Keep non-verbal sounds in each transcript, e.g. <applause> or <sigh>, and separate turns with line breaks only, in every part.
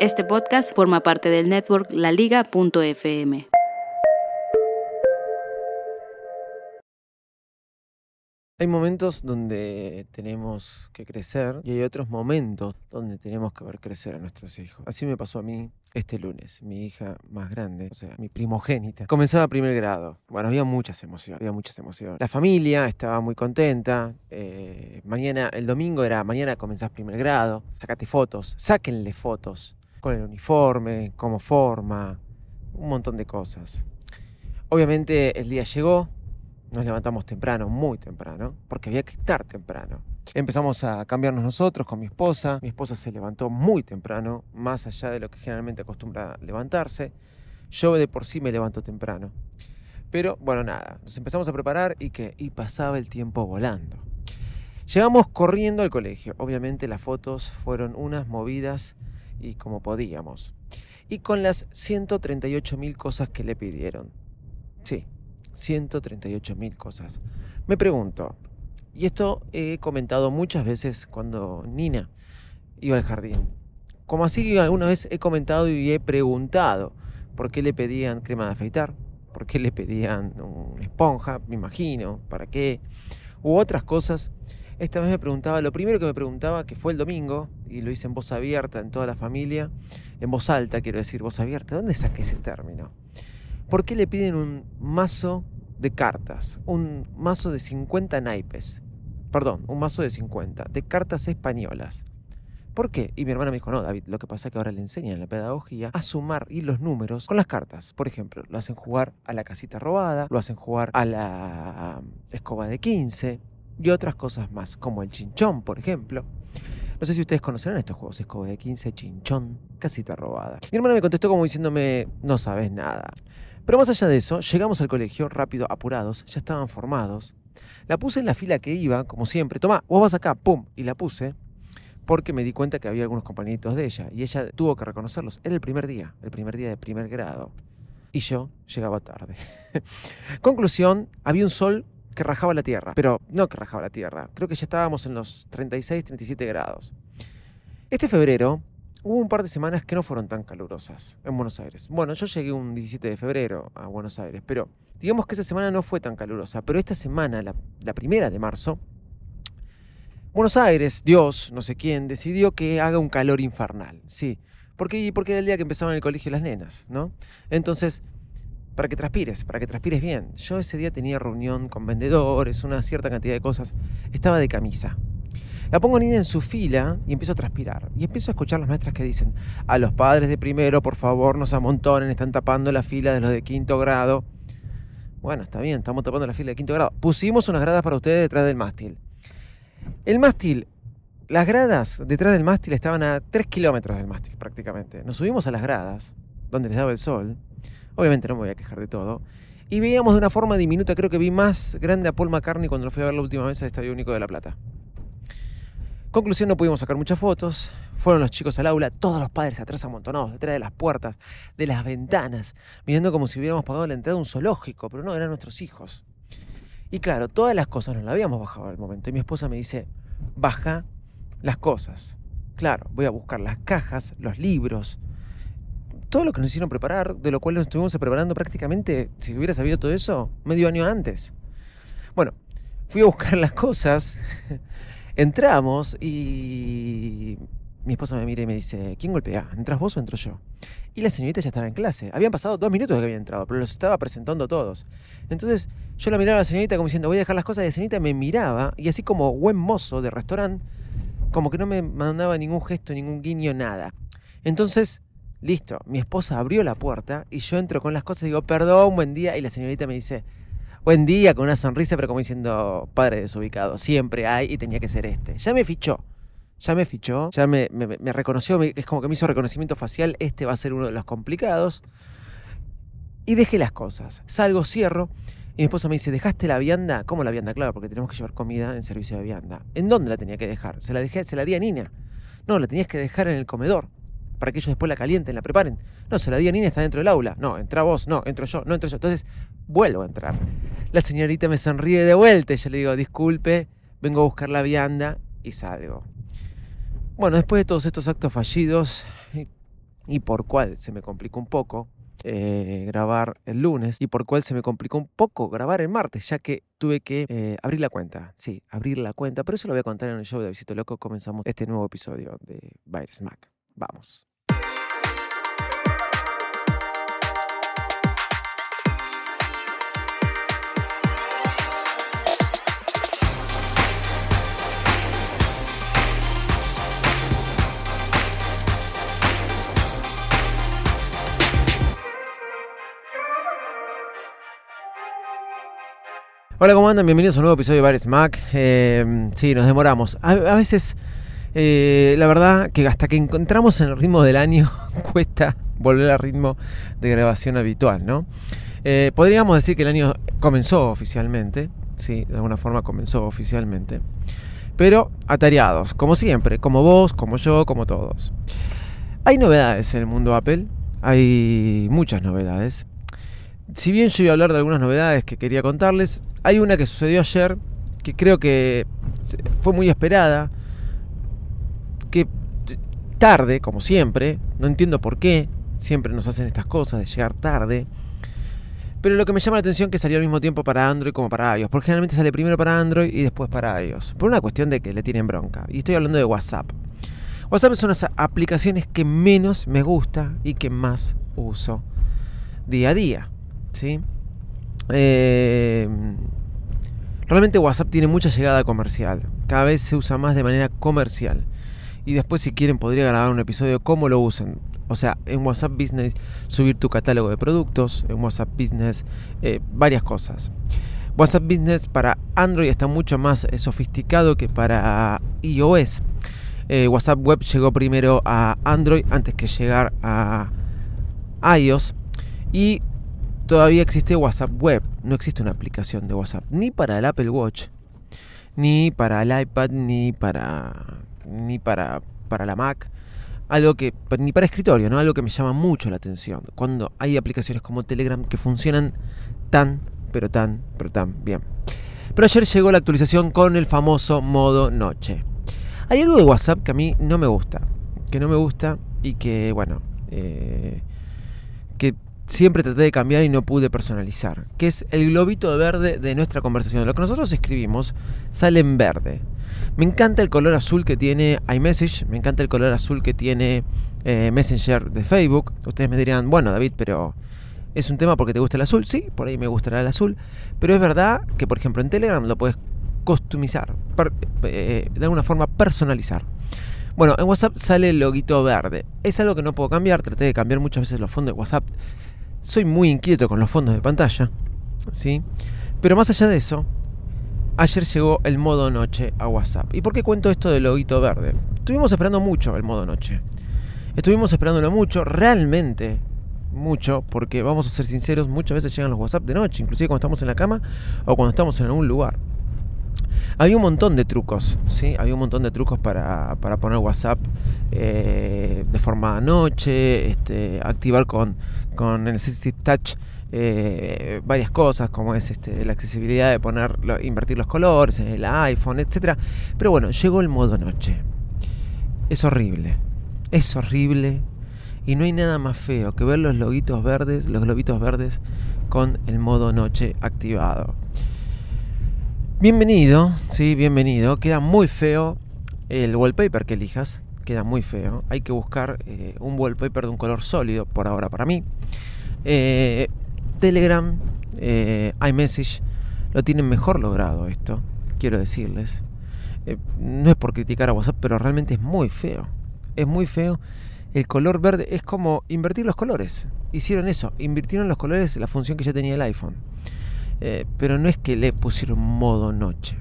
Este podcast forma parte del network laliga.fm.
Hay momentos donde tenemos que crecer y hay otros momentos donde tenemos que ver crecer a nuestros hijos. Así me pasó a mí este lunes. Mi hija más grande, o sea, mi primogénita, comenzaba primer grado. Bueno, había muchas emociones, había muchas emociones. La familia estaba muy contenta. Eh, mañana, el domingo era, mañana comenzás primer grado, sacate fotos, sáquenle fotos con el uniforme, cómo forma, un montón de cosas. Obviamente el día llegó, nos levantamos temprano, muy temprano, porque había que estar temprano. Empezamos a cambiarnos nosotros con mi esposa. Mi esposa se levantó muy temprano, más allá de lo que generalmente acostumbra levantarse. Yo de por sí me levanto temprano. Pero bueno, nada, nos empezamos a preparar y que y pasaba el tiempo volando. Llegamos corriendo al colegio. Obviamente las fotos fueron unas movidas y como podíamos. Y con las 138 mil cosas que le pidieron. Sí, 138 mil cosas. Me pregunto, y esto he comentado muchas veces cuando Nina iba al jardín, como así alguna vez he comentado y he preguntado por qué le pedían crema de afeitar, por qué le pedían esponja, me imagino, para qué, u otras cosas. Esta vez me preguntaba, lo primero que me preguntaba, que fue el domingo, y lo hice en voz abierta en toda la familia, en voz alta quiero decir, voz abierta, ¿dónde saqué ese término? ¿Por qué le piden un mazo de cartas? Un mazo de 50 naipes. Perdón, un mazo de 50, de cartas españolas. ¿Por qué? Y mi hermana me dijo, no, David, lo que pasa es que ahora le enseñan en la pedagogía a sumar y los números con las cartas. Por ejemplo, lo hacen jugar a la casita robada, lo hacen jugar a la escoba de 15 y otras cosas más, como el chinchón, por ejemplo. No sé si ustedes conocerán estos juegos, escoba de 15, chinchón, casita robada. Mi hermana me contestó como diciéndome, no sabes nada. Pero más allá de eso, llegamos al colegio rápido, apurados, ya estaban formados. La puse en la fila que iba, como siempre. Toma, vos vas acá, pum, y la puse porque me di cuenta que había algunos compañeritos de ella y ella tuvo que reconocerlos. Era el primer día, el primer día de primer grado. Y yo llegaba tarde. <laughs> Conclusión, había un sol que rajaba la tierra, pero no que rajaba la tierra, creo que ya estábamos en los 36, 37 grados. Este febrero hubo un par de semanas que no fueron tan calurosas en Buenos Aires. Bueno, yo llegué un 17 de febrero a Buenos Aires, pero digamos que esa semana no fue tan calurosa. Pero esta semana, la, primera de marzo, Buenos Aires, Dios, no sé quién, decidió que haga un calor infernal. Sí, porque, porque era el día que empezaban el colegio las nenas, ¿no? Entonces, para que transpires, para que transpires bien. Yo ese día tenía reunión con vendedores, una cierta cantidad de cosas. Estaba de camisa. La pongo Nina en su fila y empiezo a transpirar. Y empiezo a escuchar las maestras que dicen, a los padres de primero, por favor, no se amontonen, están tapando la fila de los de quinto grado. Bueno, está bien, estamos tapando la fila de quinto grado. Pusimos unas gradas para ustedes detrás del mástil. El mástil, las gradas detrás del mástil estaban a 3 kilómetros del mástil prácticamente. Nos subimos a las gradas, donde les daba el sol. Obviamente no me voy a quejar de todo. Y veíamos de una forma diminuta, creo que vi más grande a Paul McCartney cuando lo fui a ver la última vez al Estadio Único de La Plata. Conclusión, no pudimos sacar muchas fotos. Fueron los chicos al aula, todos los padres atrás amontonados, detrás de las puertas, de las ventanas, mirando como si hubiéramos pagado la entrada de un zoológico, pero no, eran nuestros hijos. Y claro, todas las cosas nos las habíamos bajado al momento. Y mi esposa me dice, baja las cosas. Claro, voy a buscar las cajas, los libros, todo lo que nos hicieron preparar, de lo cual nos estuvimos preparando prácticamente, si hubiera sabido todo eso, medio año antes. Bueno, fui a buscar las cosas <laughs> Entramos y mi esposa me mira y me dice, ¿quién golpea? ¿Entras vos o entro yo? Y la señorita ya estaba en clase. Habían pasado dos minutos de que había entrado, pero los estaba presentando todos. Entonces yo la miraba a la señorita como diciendo, voy a dejar las cosas. Y la señorita me miraba y así como buen mozo de restaurante, como que no me mandaba ningún gesto, ningún guiño, nada. Entonces, listo, mi esposa abrió la puerta y yo entro con las cosas y digo, perdón, buen día. Y la señorita me dice, buen día, con una sonrisa, pero como diciendo, padre desubicado, siempre hay y tenía que ser este. Ya me fichó. ya me fichó, ya me, me- reconoció, es como que me hizo reconocimiento facial, este va a ser uno de los complicados. Y dejé las cosas. Salgo, cierro. Y mi esposa me dice, ¿dejaste la vianda? ¿Cómo la vianda? Claro, porque tenemos que llevar comida en servicio de vianda. ¿En dónde la tenía que dejar? Se la dejé, se la di a Nina. No, la tenías que dejar en el comedor. Para que ellos después la calienten, la preparen. No, se la di Nina, está dentro del aula. No, entra vos, no, entro yo, no entro yo. Entonces, vuelvo a entrar. La señorita me sonríe de vuelta y yo le digo, disculpe, vengo a buscar la vianda y salgo. Bueno, después de todos estos actos fallidos, y, y por cual se me complicó un poco eh, grabar el lunes, y por cual se me complicó un poco grabar el martes, ya que tuve que eh, abrir la cuenta. Sí, abrir la cuenta, pero eso lo voy a contar en el show de Visito Loco. Comenzamos este nuevo episodio de Virus Mac. Vamos. Hola, ¿cómo andan? Bienvenidos a un nuevo episodio de Bares Mac. Eh, sí, nos demoramos. A, a veces, eh, la verdad, que hasta que encontramos en el ritmo del año, <laughs> cuesta volver al ritmo de grabación habitual, ¿no? Eh, podríamos decir que el año comenzó oficialmente, sí, de alguna forma comenzó oficialmente, pero atareados, como siempre, como vos, como yo, como todos. Hay novedades en el mundo Apple, hay muchas novedades. Si bien yo iba a hablar de algunas novedades que quería contarles, hay una que sucedió ayer que creo que fue muy esperada, que tarde, como siempre, no entiendo por qué, siempre nos hacen estas cosas de llegar tarde. Pero lo que me llama la atención es que salió al mismo tiempo para Android como para iOS, porque generalmente sale primero para Android y después para iOS, por una cuestión de que le tienen bronca. Y estoy hablando de WhatsApp. WhatsApp es una de las aplicaciones que menos me gusta y que más uso día a día. ¿Sí? Eh, realmente WhatsApp tiene mucha llegada comercial. Cada vez se usa más de manera comercial. Y después si quieren podría grabar un episodio cómo lo usan. O sea, en WhatsApp Business subir tu catálogo de productos, en WhatsApp Business eh, varias cosas. WhatsApp Business para Android está mucho más eh, sofisticado que para iOS. Eh, WhatsApp Web llegó primero a Android antes que llegar a iOS. Y todavía existe WhatsApp Web. No existe una aplicación de WhatsApp. Ni para el Apple Watch. Ni para el iPad. Ni para. Ni para, para la Mac. Algo que. Ni para escritorio, ¿no? Algo que me llama mucho la atención. Cuando hay aplicaciones como Telegram que funcionan tan, pero tan, pero tan bien. Pero ayer llegó la actualización con el famoso modo noche. Hay algo de WhatsApp que a mí no me gusta. Que no me gusta y que, bueno. eh, siempre traté de cambiar y no pude personalizar, que es el globito verde de nuestra conversación. Lo que nosotros escribimos sale en verde. Me encanta el color azul que tiene iMessage, me encanta el color azul que tiene eh, Messenger de Facebook. Ustedes me dirán, bueno David, pero ¿es un tema porque te gusta el azul? Sí, por ahí me gustará el azul, pero es verdad que por ejemplo en Telegram lo puedes customizar, eh, de alguna forma personalizar. Bueno, en WhatsApp sale el loguito verde. Es algo que no puedo cambiar. Traté de cambiar muchas veces los fondos de WhatsApp. Soy muy inquieto con los fondos de pantalla. ¿Sí? Pero más allá de eso, ayer llegó el modo noche a WhatsApp. ¿Y por qué cuento esto del loguito verde? Estuvimos esperando mucho el modo noche. Estuvimos esperándolo mucho, realmente mucho, porque vamos a ser sinceros, muchas veces llegan los WhatsApp de noche, inclusive cuando estamos en la cama o cuando estamos en algún lugar. Había un montón de trucos, ¿sí? Había un montón de trucos para, para poner WhatsApp eh, de forma noche, este, activar con, con el Assistive Touch eh, varias cosas, como es este, la accesibilidad de poner, invertir los colores, el iPhone, etc. Pero bueno, llegó el modo noche. Es horrible, es horrible. Y no hay nada más feo que ver los loguitos verdes, los globitos verdes con el modo noche activado. Bienvenido, sí, bienvenido. Queda muy feo el wallpaper que elijas. Queda muy feo. Hay que buscar eh, un wallpaper de un color sólido por ahora para mí. Eh, Telegram, eh, iMessage lo tienen mejor logrado esto, quiero decirles. No es por criticar a WhatsApp, pero realmente es muy feo. Es muy feo. El color verde es como invertir los colores. Hicieron eso, invirtieron los colores la función que ya tenía el iPhone. Eh, pero no es que le pusieron modo noche.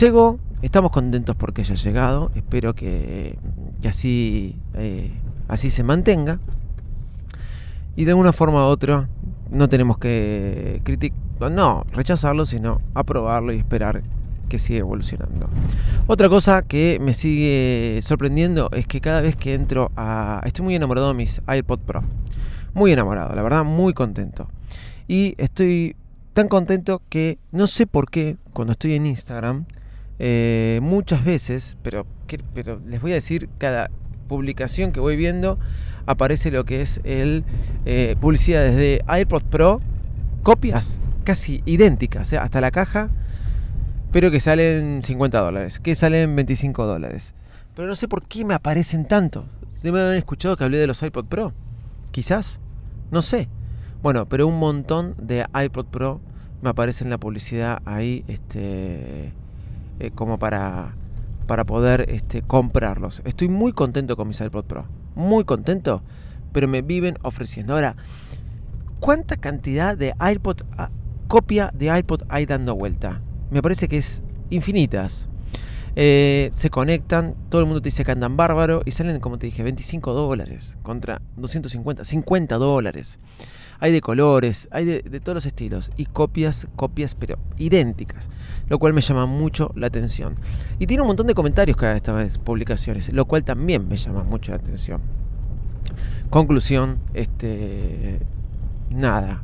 Llegó estamos contentos porque haya llegado. Espero que, que así, eh, así se mantenga. Y de alguna forma u otra no tenemos que criticar, no rechazarlo, sino aprobarlo y esperar que siga evolucionando. Otra cosa que me sigue sorprendiendo es que cada vez que entro a... Estoy muy enamorado de mis iPod Pro. Muy enamorado, la verdad, muy contento. Y estoy tan contento que no sé por qué cuando estoy en Instagram, eh, muchas veces, pero, pero les voy a decir, cada publicación que voy viendo aparece lo que es el eh, publicidad desde iPod Pro, copias casi idénticas, ¿eh? hasta la caja, pero que salen 50 dólares, que salen 25 dólares. Pero no sé por qué me aparecen tanto. Deben haber escuchado que hablé de los iPod Pro. Quizás. No sé. Bueno, pero un montón de iPod Pro me aparece en la publicidad ahí, este, eh, como para, para poder este, comprarlos. Estoy muy contento con mis iPod Pro. Muy contento. Pero me viven ofreciendo. Ahora, ¿cuánta cantidad de iPod, ah, copia de iPod hay dando vuelta? Me parece que es infinitas. Eh, se conectan, todo el mundo te dice que andan bárbaro y salen, como te dije, 25 dólares contra 250, 50 dólares. Hay de colores, hay de, todos los estilos y copias, copias, pero idénticas, lo cual me llama mucho la atención. Y tiene un montón de comentarios cada estas publicaciones, lo cual también me llama mucho la atención. Conclusión, este, nada.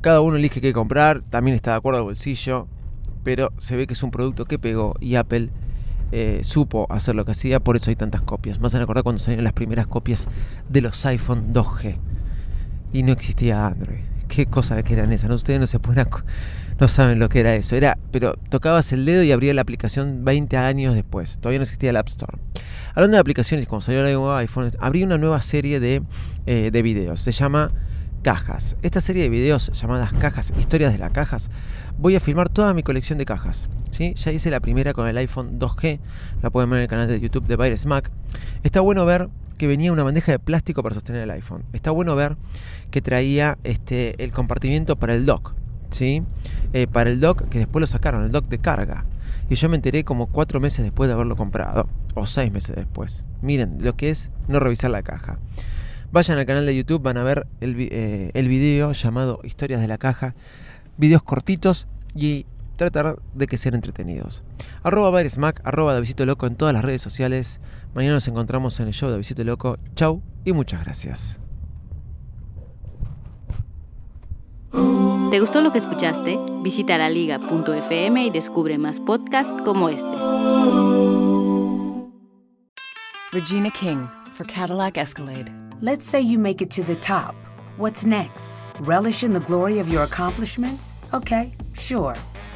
Cada uno elige qué comprar, también está de acuerdo al bolsillo, pero se ve que es un producto que pegó y Apple eh, supo hacer lo que hacía, por eso hay tantas copias. Más a acordar cuando salieron las primeras copias de los iPhone 2G y no existía Android. Qué cosa que eran esas. Ustedes no se pueden no saben lo que era eso. Era, pero tocabas el dedo y abría la aplicación 20 años después. Todavía no existía el App Store. Hablando de aplicaciones, cuando salió el iPhone, abrí una nueva serie de, eh, de videos. Se llama Cajas. Esta serie de videos llamadas Cajas, historias de las cajas, voy a filmar toda mi colección de cajas. ¿sí? Ya hice la primera con el iPhone 2G, la pueden ver en el canal de YouTube de Virus Mac. Está bueno ver que venía una bandeja de plástico para sostener el iPhone. Está bueno ver que traía este, el compartimiento para el dock. ¿sí? Eh, para el dock que después lo sacaron, el dock de carga. Y yo me enteré como cuatro meses después de haberlo comprado. O seis meses después. Miren lo que es no revisar la caja. Vayan al canal de YouTube, van a ver el, eh, el video llamado Historias de la Caja. Videos cortitos y tratar de que sean entretenidos. Arroba Mac, arroba Visito Loco en todas las redes sociales. Mañana nos encontramos en el show de Loco. Chau y muchas gracias.
¿Te gustó lo que escuchaste? Visita laliga.fm y descubre más podcasts como este.
Regina King for Cadillac Escalade.
Let's say you make it to the top. What's next? Relish in the glory of your accomplishments? Okay, sure.